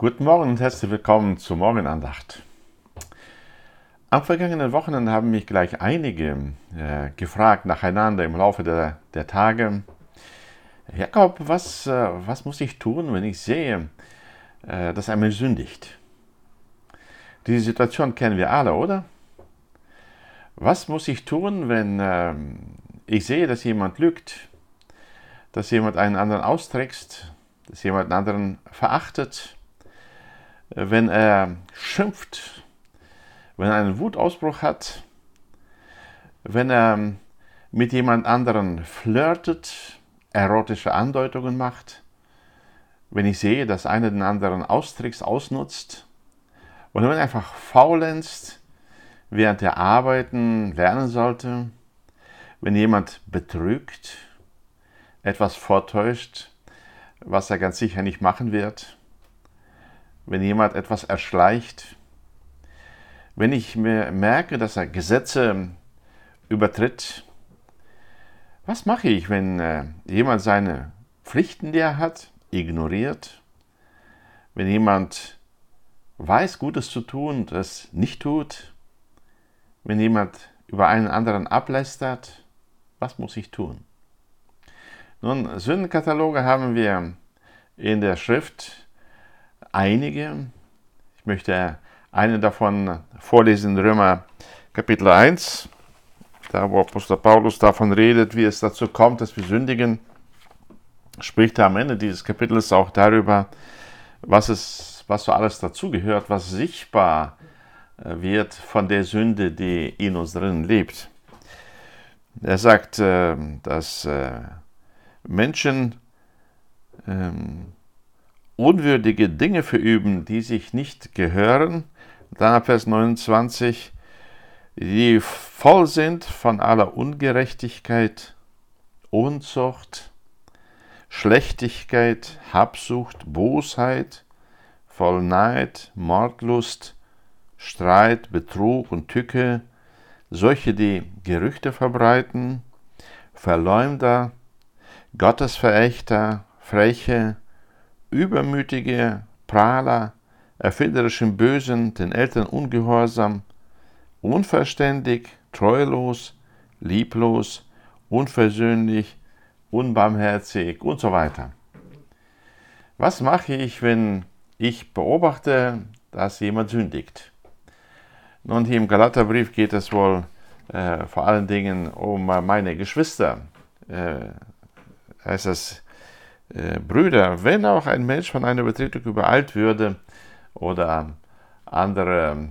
Guten Morgen und herzlich willkommen zur Morgenandacht. Am vergangenen Wochenende haben mich gleich einige äh, gefragt nacheinander im Laufe der, der Tage, Jakob, was, äh, was muss ich tun, wenn ich sehe, äh, dass ein Mensch sündigt? Diese Situation kennen wir alle, oder? Was muss ich tun, wenn äh, ich sehe, dass jemand lügt, dass jemand einen anderen austrickst, dass jemand einen anderen verachtet, wenn er schimpft, wenn er einen Wutausbruch hat, wenn er mit jemand anderen flirtet, erotische Andeutungen macht, wenn ich sehe, dass einer den anderen austrickst, ausnutzt, und wenn er einfach faulenzt, während er arbeiten lernen sollte, wenn jemand betrügt, etwas vortäuscht, was er ganz sicher nicht machen wird, wenn jemand etwas erschleicht, wenn ich mir merke, dass er Gesetze übertritt, was mache ich, wenn äh, jemand seine Pflichten, die er hat, ignoriert? Wenn jemand weiß, Gutes zu tun es nicht tut? Wenn jemand über einen anderen ablästert? Was muss ich tun? Nun, Sündenkataloge haben wir in der Schrift einige. Ich möchte einen davon vorlesen, Römer Kapitel 1, da wo Apostel Paulus davon redet, wie es dazu kommt, dass wir sündigen, spricht er am Ende dieses Kapitels auch darüber, was, es, was so alles dazugehört, was sichtbar äh, wird von der Sünde, die in uns drin lebt. Er sagt, äh, dass äh, Menschen ähm, unwürdige Dinge verüben, die sich nicht gehören. Ab Vers 29, die voll sind von aller Ungerechtigkeit, Unzucht, Schlechtigkeit, Habsucht, Bosheit, voll Neid, Mordlust, Streit, Betrug und Tücke, solche, die Gerüchte verbreiten, Verleumder, Gottesverächter, Freche, übermütige Prahler, erfinderischen Bösen, den Eltern ungehorsam, unverständig, treulos, lieblos, unversöhnlich, unbarmherzig und so weiter. Was mache ich, wenn ich beobachte, dass jemand sündigt? Nun, hier im Galaterbrief geht es wohl äh, vor allen Dingen um meine Geschwister. Äh, heißt es, äh, Brüder, wenn auch ein Mensch von einer Übertretung übereilt würde oder andere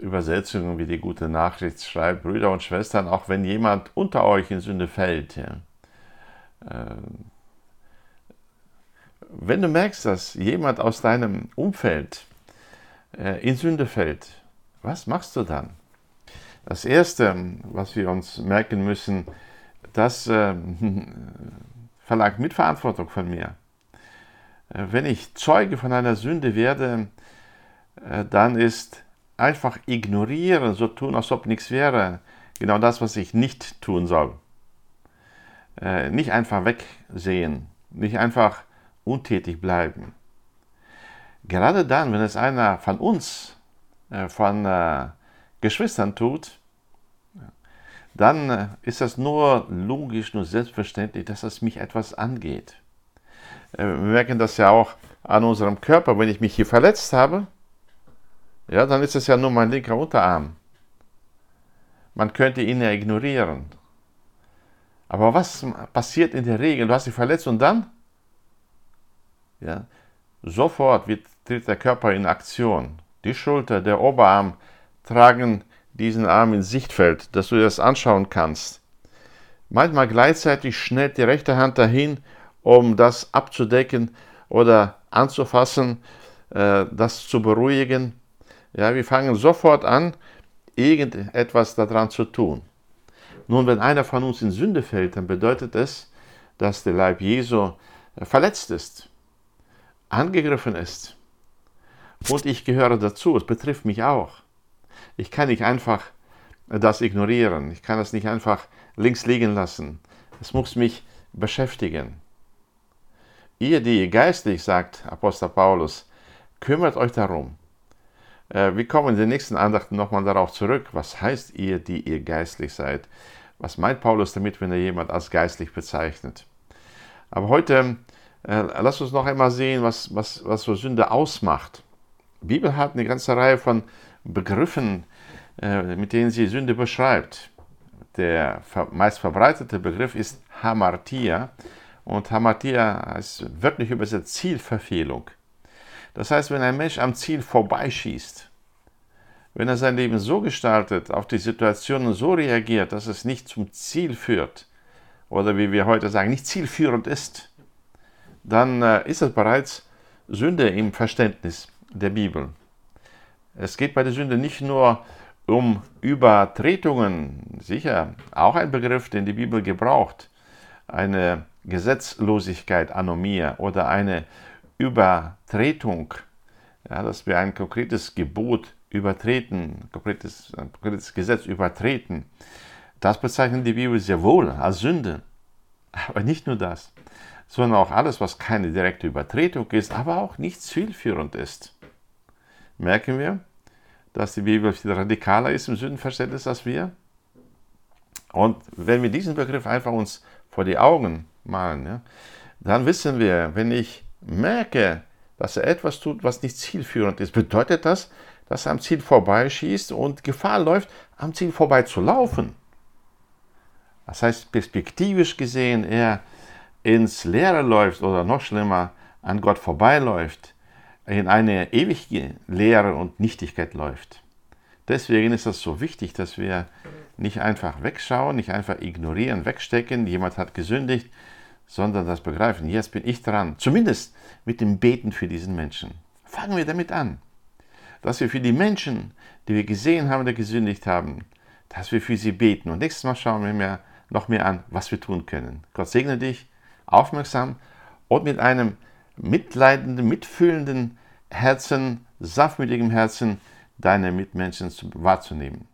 Übersetzungen wie die gute Nachricht schreibt, Brüder und Schwestern, auch wenn jemand unter euch in Sünde fällt, ja, äh, wenn du merkst, dass jemand aus deinem Umfeld äh, in Sünde fällt, was machst du dann? Das Erste, was wir uns merken müssen, das äh, verlangt Mitverantwortung von mir. Äh, wenn ich Zeuge von einer Sünde werde, äh, dann ist einfach ignorieren, so tun, als ob nichts wäre, genau das, was ich nicht tun soll. Äh, nicht einfach wegsehen, nicht einfach untätig bleiben. Gerade dann, wenn es einer von uns, von Geschwistern tut, dann äh, ist das nur logisch, nur selbstverständlich, dass es mich etwas angeht. Äh, wir merken das ja auch an unserem Körper. Wenn ich mich hier verletzt habe, ja, dann ist es ja nur mein linker Unterarm. Man könnte ihn ja ignorieren. Aber was passiert in der Regel? Du hast dich verletzt und dann? Ja, sofort wird, tritt der Körper in Aktion. Die Schulter, der Oberarm tragen diesen Arm in Sichtfeld, dass du das anschauen kannst. Manchmal gleichzeitig schnellt die rechte Hand dahin, um das abzudecken oder anzufassen, äh, das zu beruhigen. Ja, wir fangen sofort an, irgendetwas daran zu tun. Nun, wenn einer von uns in Sünde fällt, dann bedeutet es, dass der Leib Jesu äh, verletzt ist, angegriffen ist. Und ich gehöre dazu, es betrifft mich auch. Ich kann nicht einfach das ignorieren. Ich kann es nicht einfach links liegen lassen. Es muss mich beschäftigen. Ihr, die geistlich, sagt Apostel Paulus, kümmert euch darum. Äh, wir kommen in den nächsten Andachten nochmal darauf zurück. Was heißt ihr, die ihr geistlich seid? Was meint Paulus damit, wenn er jemand als geistlich bezeichnet? Aber heute äh, lasst uns noch einmal sehen, was, was, was so Sünde ausmacht. Bibel hat eine ganze Reihe von Begriffen, äh, mit denen sie Sünde beschreibt. Der meist verbreitete Begriff ist Hamartia und Hamartia heißt wörtlich übersetzt Zielverfehlung. Das heißt, wenn ein Mensch am Ziel vorbeischießt, wenn er sein Leben so gestaltet, auf die Situationen so reagiert, dass es nicht zum Ziel führt, oder wie wir heute sagen, nicht zielführend ist, dann äh, ist es bereits Sünde im Verständnis der Bibel. Es geht bei der Sünde nicht nur um Übertretungen, sicher auch ein Begriff, den die Bibel gebraucht, eine Gesetzlosigkeit, Anomie oder eine Übertretung, ja, dass wir ein konkretes Gebot übertreten, ein konkretes, ein konkretes Gesetz übertreten, das bezeichnet die Bibel sehr wohl als Sünde. Aber nicht nur das, sondern auch alles, was keine direkte Übertretung ist, aber auch nicht zielführend ist. Merken wir, dass die Bibel viel radikaler ist im Sündenverständnis als wir? Und wenn wir diesen Begriff einfach uns vor die Augen malen, ja, dann wissen wir, wenn ich merke, dass er etwas tut, was nicht zielführend ist, bedeutet das, dass er am Ziel vorbeischießt und Gefahr läuft, am Ziel vorbei zu laufen. Das heißt, perspektivisch gesehen, er ins Leere läuft oder noch schlimmer, an Gott vorbeiläuft, in eine ewige Leere und Nichtigkeit läuft. Deswegen ist es so wichtig, dass wir nicht einfach wegschauen, nicht einfach ignorieren, wegstecken, jemand hat gesündigt, sondern das begreifen, jetzt bin ich dran, zumindest mit dem Beten für diesen Menschen. Fangen wir damit an, dass wir für die Menschen, die wir gesehen haben, die gesündigt haben, dass wir für sie beten. Und nächstes Mal schauen wir mehr, noch mehr an, was wir tun können. Gott segne dich, aufmerksam und mit einem mitleidenden, mitfühlenden Herzen, sanftmütigem Herzen deine Mitmenschen wahrzunehmen.